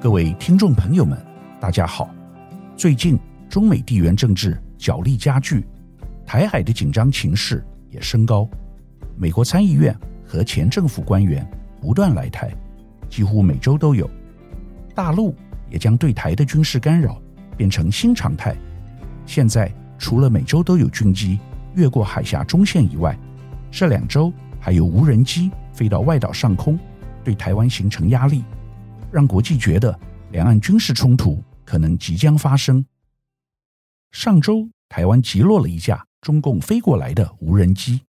各位听众朋友们，大家好。最近中美地缘政治角力加剧，台海的紧张情势也升高。美国参议院和前政府官员不断来台，几乎每周都有。大陆也将对台的军事干扰变成新常态。现在除了每周都有军机越过海峡中线以外，这两周还有无人机飞到外岛上空，对台湾形成压力。让国际觉得两岸军事冲突可能即将发生。上周，台湾击落了一架中共飞过来的无人机，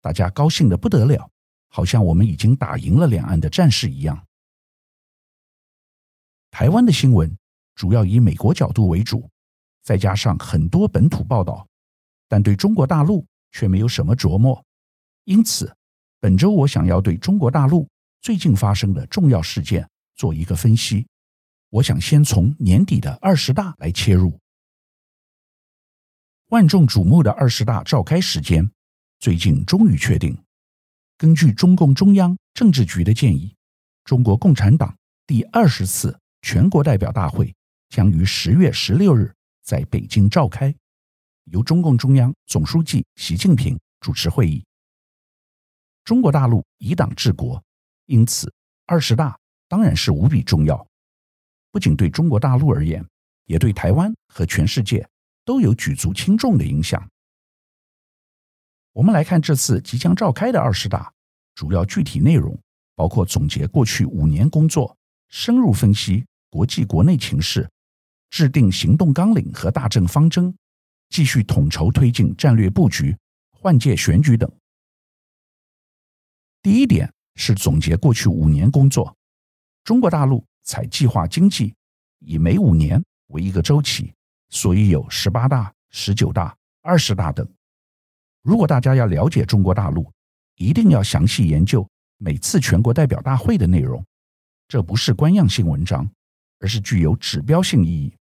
大家高兴得不得了，好像我们已经打赢了两岸的战事一样。台湾的新闻主要以美国角度为主，再加上很多本土报道，但对中国大陆却没有什么着墨。因此，本周我想要对中国大陆最近发生的重要事件。做一个分析，我想先从年底的二十大来切入。万众瞩目的二十大召开时间，最近终于确定。根据中共中央政治局的建议，中国共产党第二十次全国代表大会将于十月十六日在北京召开，由中共中央总书记习近平主持会议。中国大陆以党治国，因此二十大。当然是无比重要，不仅对中国大陆而言，也对台湾和全世界都有举足轻重的影响。我们来看这次即将召开的二十大，主要具体内容包括总结过去五年工作，深入分析国际国内情势，制定行动纲领和大政方针，继续统筹推进战略布局、换届选举等。第一点是总结过去五年工作。中国大陆采计划经济，以每五年为一个周期，所以有十八大、十九大、二十大等。如果大家要了解中国大陆，一定要详细研究每次全国代表大会的内容。这不是官样性文章，而是具有指标性意义。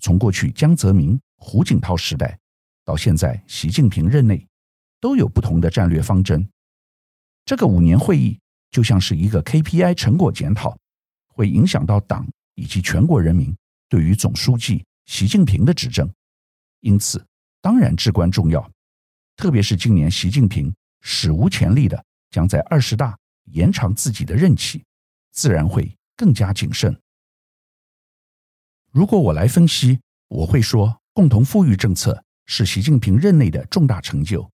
从过去江泽民、胡锦涛时代，到现在习近平任内，都有不同的战略方针。这个五年会议就像是一个 KPI 成果检讨。会影响到党以及全国人民对于总书记习近平的执政，因此当然至关重要。特别是今年习近平史无前例的将在二十大延长自己的任期，自然会更加谨慎。如果我来分析，我会说共同富裕政策是习近平任内的重大成就。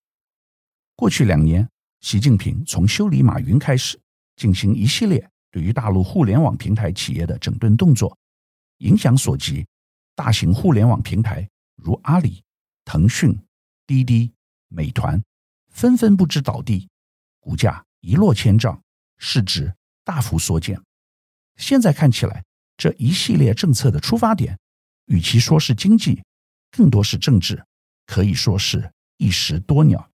过去两年，习近平从修理马云开始，进行一系列。对于大陆互联网平台企业的整顿动作，影响所及，大型互联网平台如阿里、腾讯、滴滴、美团，纷纷不知倒地，股价一落千丈，市值大幅缩减。现在看起来，这一系列政策的出发点，与其说是经济，更多是政治，可以说是一石多鸟。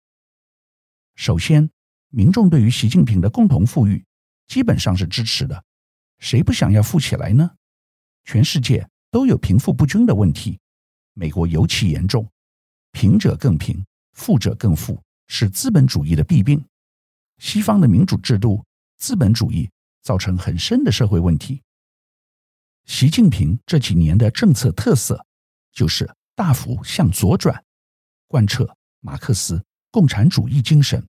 首先，民众对于习近平的共同富裕。基本上是支持的，谁不想要富起来呢？全世界都有贫富不均的问题，美国尤其严重，贫者更贫，富者更富，是资本主义的弊病。西方的民主制度，资本主义造成很深的社会问题。习近平这几年的政策特色，就是大幅向左转，贯彻马克思共产主义精神，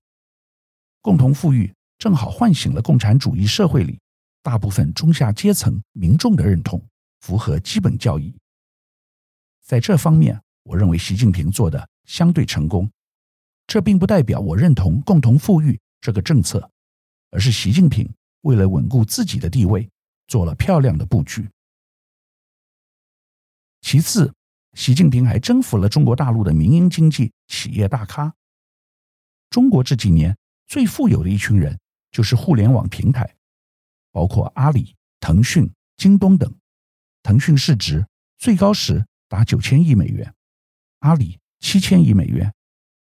共同富裕。正好唤醒了共产主义社会里大部分中下阶层民众的认同，符合基本教义。在这方面，我认为习近平做的相对成功。这并不代表我认同共同富裕这个政策，而是习近平为了稳固自己的地位，做了漂亮的布局。其次，习近平还征服了中国大陆的民营经济企业大咖。中国这几年最富有的一群人。就是互联网平台，包括阿里、腾讯、京东等。腾讯市值最高时达九千亿美元，阿里七千亿美元，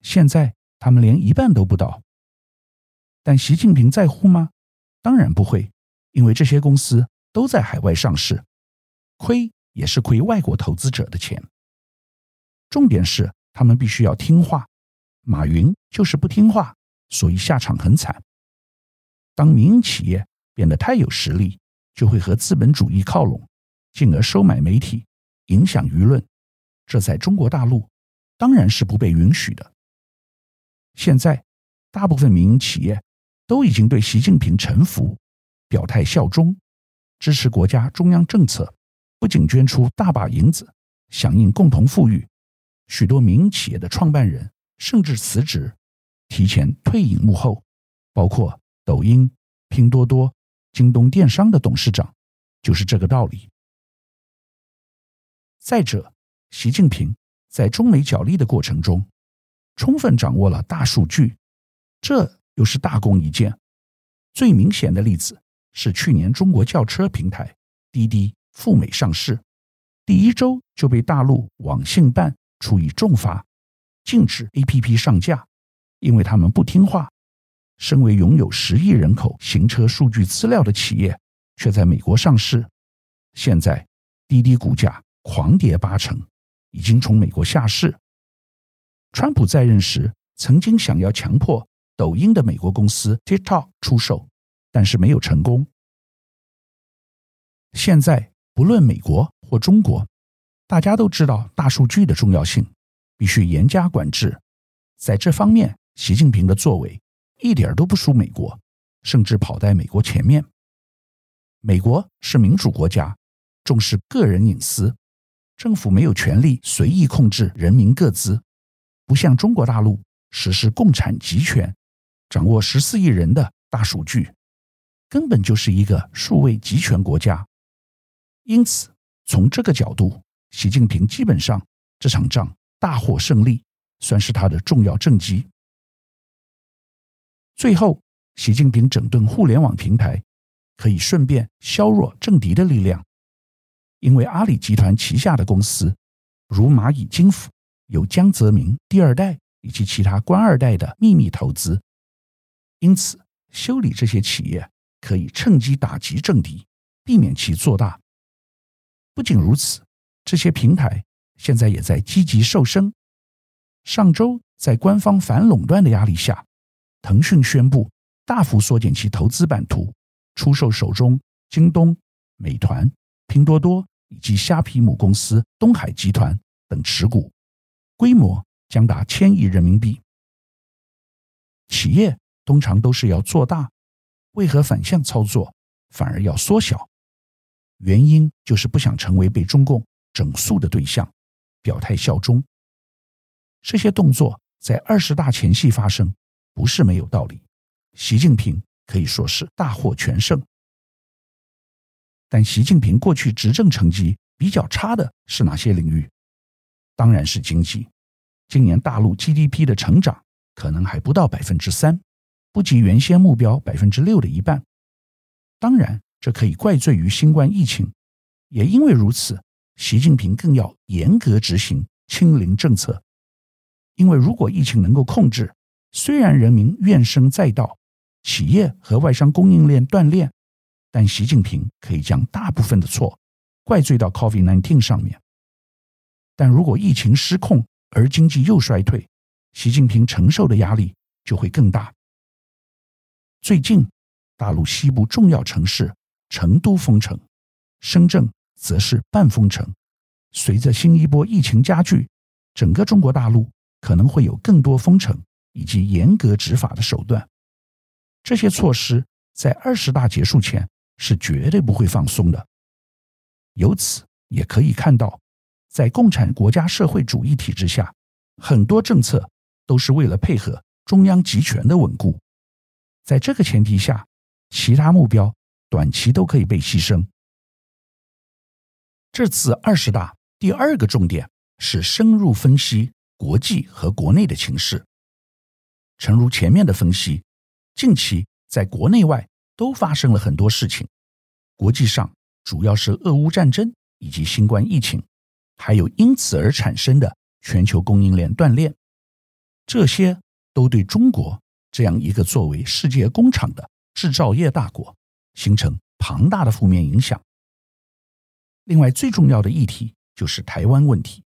现在他们连一半都不到。但习近平在乎吗？当然不会，因为这些公司都在海外上市，亏也是亏外国投资者的钱。重点是他们必须要听话，马云就是不听话，所以下场很惨。当民营企业变得太有实力，就会和资本主义靠拢，进而收买媒体，影响舆论。这在中国大陆当然是不被允许的。现在，大部分民营企业都已经对习近平臣服，表态效忠，支持国家中央政策，不仅捐出大把银子，响应共同富裕。许多民营企业的创办人甚至辞职，提前退隐幕后，包括抖音、拼多多、京东电商的董事长，就是这个道理。再者，习近平在中美角力的过程中，充分掌握了大数据，这又是大功一件。最明显的例子是去年中国轿车平台滴滴赴美上市，第一周就被大陆网信办。处以重罚，禁止 APP 上架，因为他们不听话。身为拥有十亿人口行车数据资料的企业，却在美国上市。现在滴滴股价狂跌八成，已经从美国下市。川普在任时曾经想要强迫抖音的美国公司 TikTok 出售，但是没有成功。现在不论美国或中国。大家都知道大数据的重要性，必须严加管制。在这方面，习近平的作为一点都不输美国，甚至跑在美国前面。美国是民主国家，重视个人隐私，政府没有权利随意控制人民各资，不像中国大陆实施共产集权，掌握十四亿人的大数据，根本就是一个数位集权国家。因此，从这个角度，习近平基本上这场仗大获胜利，算是他的重要政绩。最后，习近平整顿互联网平台，可以顺便削弱政敌的力量，因为阿里集团旗下的公司，如蚂蚁金服，有江泽民第二代以及其他官二代的秘密投资，因此修理这些企业可以趁机打击政敌，避免其做大。不仅如此。这些平台现在也在积极瘦身。上周，在官方反垄断的压力下，腾讯宣布大幅缩减其投资版图，出售手中京东、美团、拼多多以及虾皮母公司东海集团等持股，规模将达千亿人民币。企业通常都是要做大，为何反向操作，反而要缩小？原因就是不想成为被中共。整肃的对象，表态效忠。这些动作在二十大前夕发生，不是没有道理。习近平可以说是大获全胜。但习近平过去执政成绩比较差的是哪些领域？当然是经济。今年大陆 GDP 的成长可能还不到百分之三，不及原先目标百分之六的一半。当然，这可以怪罪于新冠疫情。也因为如此。习近平更要严格执行清零政策，因为如果疫情能够控制，虽然人民怨声载道，企业和外商供应链断裂，但习近平可以将大部分的错怪罪到 COVID-19 上面。但如果疫情失控而经济又衰退，习近平承受的压力就会更大。最近，大陆西部重要城市成都封城，深圳。则是半封城。随着新一波疫情加剧，整个中国大陆可能会有更多封城以及严格执法的手段。这些措施在二十大结束前是绝对不会放松的。由此也可以看到，在共产国家社会主义体制下，很多政策都是为了配合中央集权的稳固。在这个前提下，其他目标短期都可以被牺牲。这次二十大第二个重点是深入分析国际和国内的情势。诚如前面的分析，近期在国内外都发生了很多事情。国际上主要是俄乌战争以及新冠疫情，还有因此而产生的全球供应链断裂，这些都对中国这样一个作为世界工厂的制造业大国，形成庞大的负面影响。另外，最重要的议题就是台湾问题。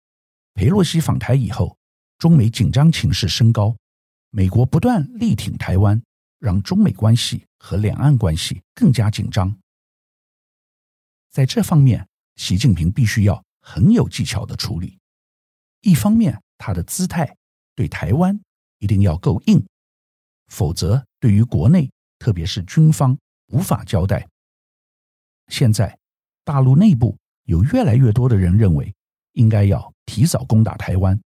裴洛西访台以后，中美紧张情势升高，美国不断力挺台湾，让中美关系和两岸关系更加紧张。在这方面，习近平必须要很有技巧地处理。一方面，他的姿态对台湾一定要够硬，否则对于国内，特别是军方无法交代。现在，大陆内部有越来越多的人认为，应该要提早攻打台湾，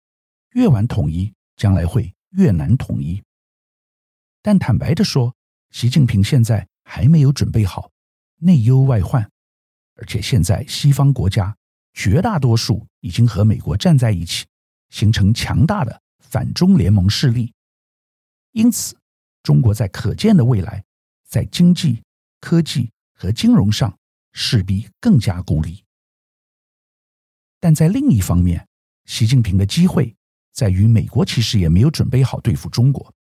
越晚统一，将来会越难统一。但坦白的说，习近平现在还没有准备好，内忧外患，而且现在西方国家绝大多数已经和美国站在一起，形成强大的反中联盟势力。因此，中国在可见的未来，在经济、科技和金融上，势必更加孤立，但在另一方面，习近平的机会在于美国其实也没有准备好对付中国。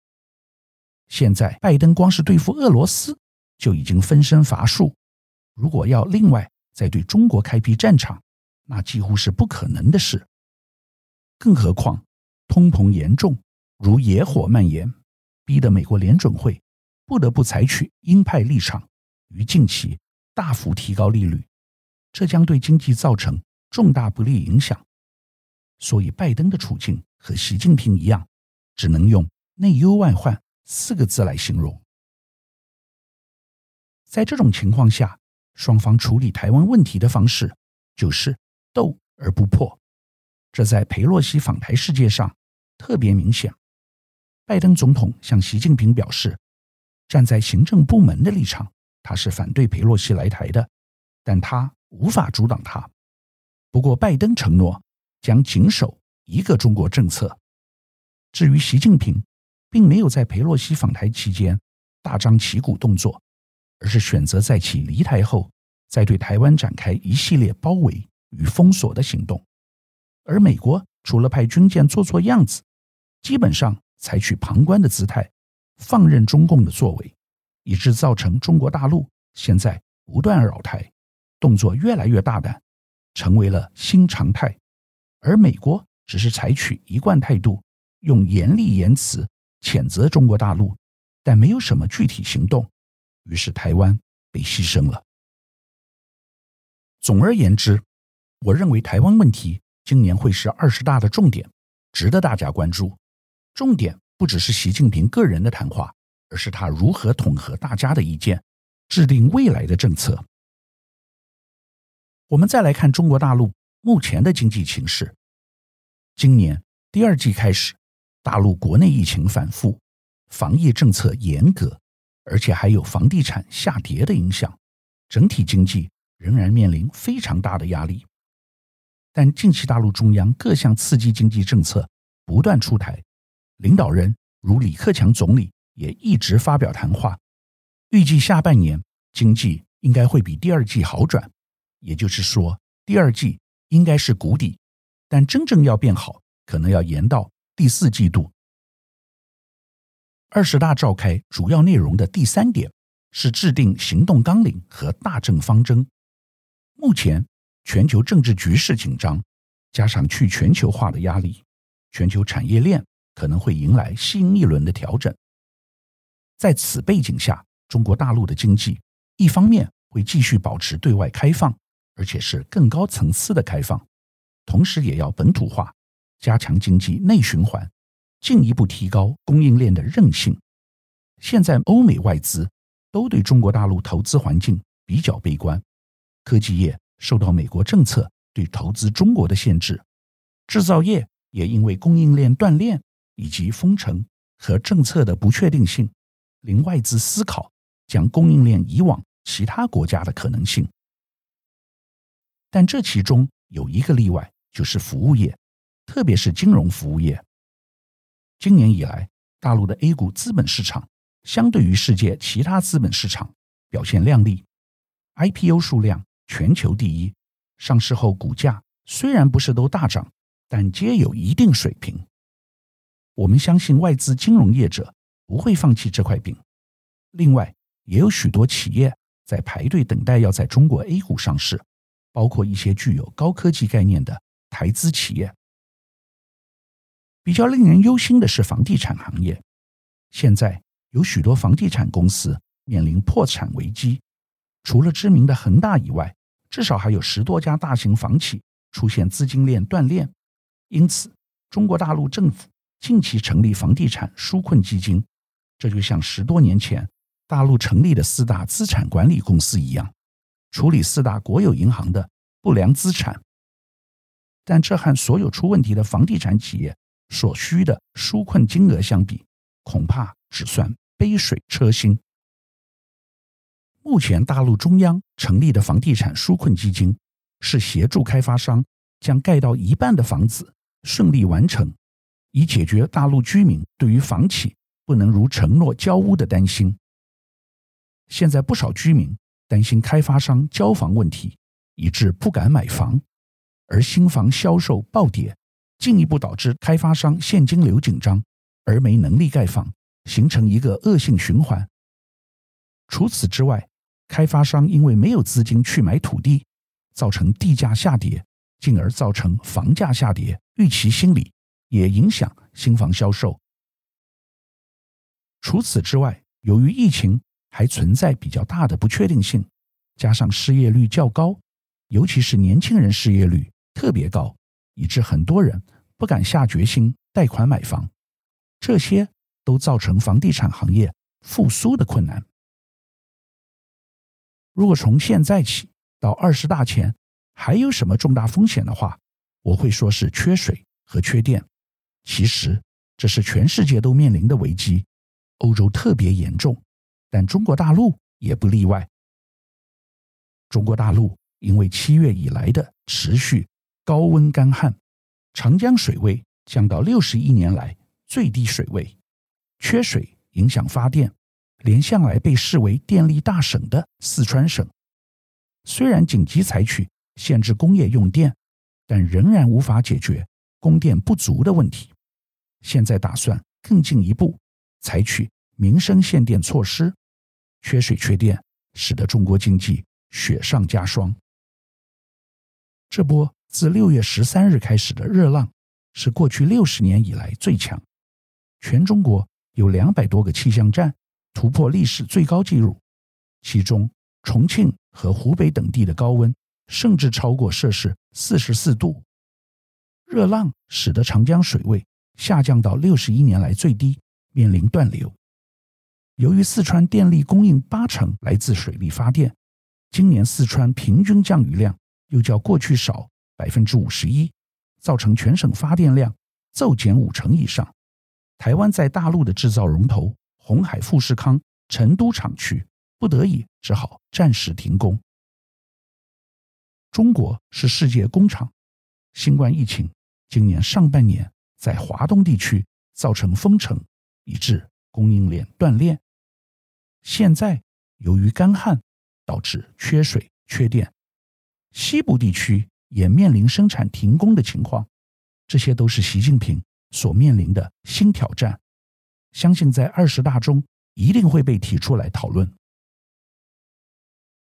现在拜登光是对付俄罗斯就已经分身乏术，如果要另外再对中国开辟战场，那几乎是不可能的事。更何况通膨严重，如野火蔓延，逼得美国联准会不得不采取鹰派立场，于近期。大幅提高利率，这将对经济造成重大不利影响。所以，拜登的处境和习近平一样，只能用“内忧外患”四个字来形容。在这种情况下，双方处理台湾问题的方式就是斗而不破。这在裴洛西访台事件上特别明显。拜登总统向习近平表示，站在行政部门的立场。他是反对裴洛西来台的，但他无法阻挡他。不过，拜登承诺将谨守一个中国政策。至于习近平，并没有在裴洛西访台期间大张旗鼓动作，而是选择在其离台后，再对台湾展开一系列包围与封锁的行动。而美国除了派军舰做做样子，基本上采取旁观的姿态，放任中共的作为。以致造成中国大陆现在不断扰台，动作越来越大胆，成为了新常态。而美国只是采取一贯态度，用严厉言辞谴责中国大陆，但没有什么具体行动。于是台湾被牺牲了。总而言之，我认为台湾问题今年会是二十大的重点，值得大家关注。重点不只是习近平个人的谈话。而是他如何统合大家的意见，制定未来的政策。我们再来看中国大陆目前的经济形势。今年第二季开始，大陆国内疫情反复，防疫政策严格，而且还有房地产下跌的影响，整体经济仍然面临非常大的压力。但近期大陆中央各项刺激经济政策不断出台，领导人如李克强总理。也一直发表谈话，预计下半年经济应该会比第二季好转，也就是说，第二季应该是谷底，但真正要变好，可能要延到第四季度。二十大召开主要内容的第三点是制定行动纲领和大政方针。目前全球政治局势紧张，加上去全球化的压力，全球产业链可能会迎来新一轮的调整。在此背景下，中国大陆的经济一方面会继续保持对外开放，而且是更高层次的开放，同时也要本土化，加强经济内循环，进一步提高供应链的韧性。现在欧美外资都对中国大陆投资环境比较悲观，科技业受到美国政策对投资中国的限制，制造业也因为供应链断链以及封城和政策的不确定性。令外资思考将供应链移往其他国家的可能性，但这其中有一个例外，就是服务业，特别是金融服务业。今年以来，大陆的 A 股资本市场相对于世界其他资本市场表现亮丽，IPO 数量全球第一，上市后股价虽然不是都大涨，但皆有一定水平。我们相信外资金融业者。不会放弃这块饼。另外，也有许多企业在排队等待要在中国 A 股上市，包括一些具有高科技概念的台资企业。比较令人忧心的是房地产行业，现在有许多房地产公司面临破产危机。除了知名的恒大以外，至少还有十多家大型房企出现资金链断裂，因此中国大陆政府近期成立房地产纾困基金，这就像十多年前大陆成立的四大资产管理公司一样，处理四大国有银行的不良资产。但这和所有出问题的房地产企业所需的纾困金额相比，恐怕只算杯水车薪。目前，大陆中央成立的房地产纾困基金，是协助开发商将盖到一半的房子顺利完成，以解决大陆居民对于房企不能如承诺交屋的担心。现在不少居民担心开发商交房问题，以致不敢买房，而新房销售暴跌，进一步导致开发商现金流紧张，而没能力盖房，形成一个恶性循环。除此之外，开发商因为没有资金去买土地，造成地价下跌，进而造成房价下跌，预期心理也影响新房销售。除此之外，由于疫情还存在比较大的不确定性，加上失业率较高，尤其是年轻人失业率特别高，以致很多人不敢下决心贷款买房，这些都造成房地产行业复苏的困难。如果从现在起到二十大前还有什么重大风险的话，我会说是缺水和缺电。其实这是全世界都面临的危机，欧洲特别严重，但中国大陆也不例外。中国大陆因为七月以来的持续高温干旱，长江水位降到六十亿年来最低水位，缺水影响发电。连向来被视为电力大省的四川省，虽然紧急采取限制工业用电，但仍然无法解决供电不足的问题。现在打算更进一步采取民生限电措施，缺水缺电，使得中国经济雪上加霜。这波自六月十三日开始的热浪，是过去六十年以来最强，全中国有两百多个气象站。突破历史最高纪录，其中重庆和湖北等地的高温甚至超过摄氏四十四度。热浪使得长江水位下降到六十一年来最低，面临断流。由于四川电力供应八成来自水力发电，今年四川平均降雨量又较过去少百分之五十一，造成全省发电量骤减五成以上。台湾在大陆的制造龙头。鸿海富士康成都厂区不得已只好暂时停工。中国是世界工厂，新冠疫情今年上半年在华东地区造成封城，以致供应链断裂。现在由于干旱导致缺水缺电，西部地区也面临生产停工的情况。这些都是习近平所面临的新挑战。相信在二十大中一定会被提出来讨论。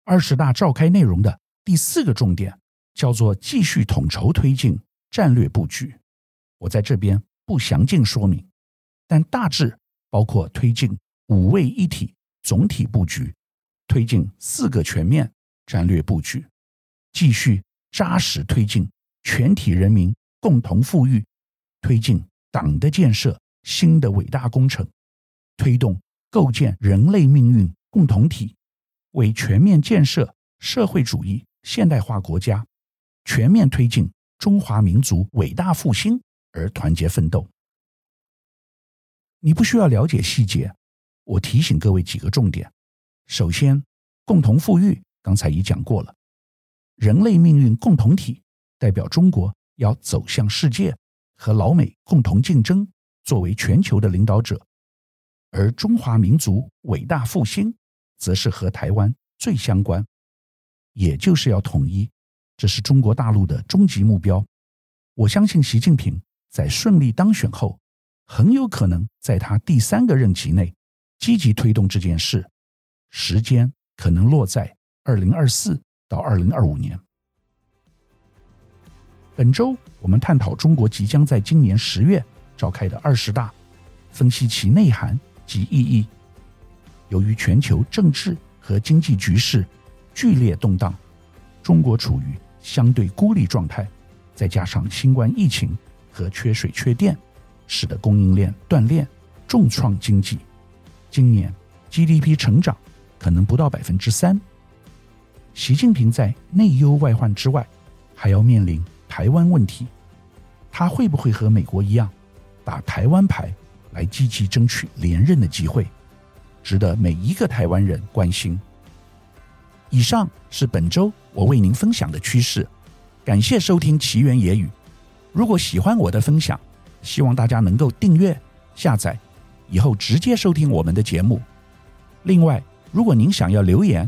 二十大召开内容的第四个重点叫做继续统筹推进战略布局，我在这边不详尽说明，但大致包括推进五位一体总体布局，推进四个全面战略布局，继续扎实推进全体人民共同富裕，推进党的建设。新的伟大工程，推动构建人类命运共同体，为全面建设社会主义现代化国家、全面推进中华民族伟大复兴而团结奋斗。你不需要了解细节，我提醒各位几个重点。首先，共同富裕，刚才已讲过了，人类命运共同体代表中国要走向世界，和老美共同竞争。作为全球的领导者，而中华民族伟大复兴，则是和台湾最相关，也就是要统一，这是中国大陆的终极目标。我相信习近平在顺利当选后，很有可能在他第三个任期内积极推动这件事，时间可能落在二零二四到二零二五年。本周我们探讨中国即将在今年十月。召开的二十大，分析其内涵及意义。由于全球政治和经济局势剧烈动荡，中国处于相对孤立状态，再加上新冠疫情和缺水缺电，使得供应链断裂，重创经济。今年 GDP 成长可能不到百分之三。习近平在内忧外患之外，还要面临台湾问题，他会不会和美国一样，打台湾牌来积极争取连任的机会？值得每一个台湾人关心。以上是本周我为您分享的趋势，感谢收听奇缘野语。如果喜欢我的分享，希望大家能够订阅、下载，以后直接收听我们的节目。另外，如果您想要留言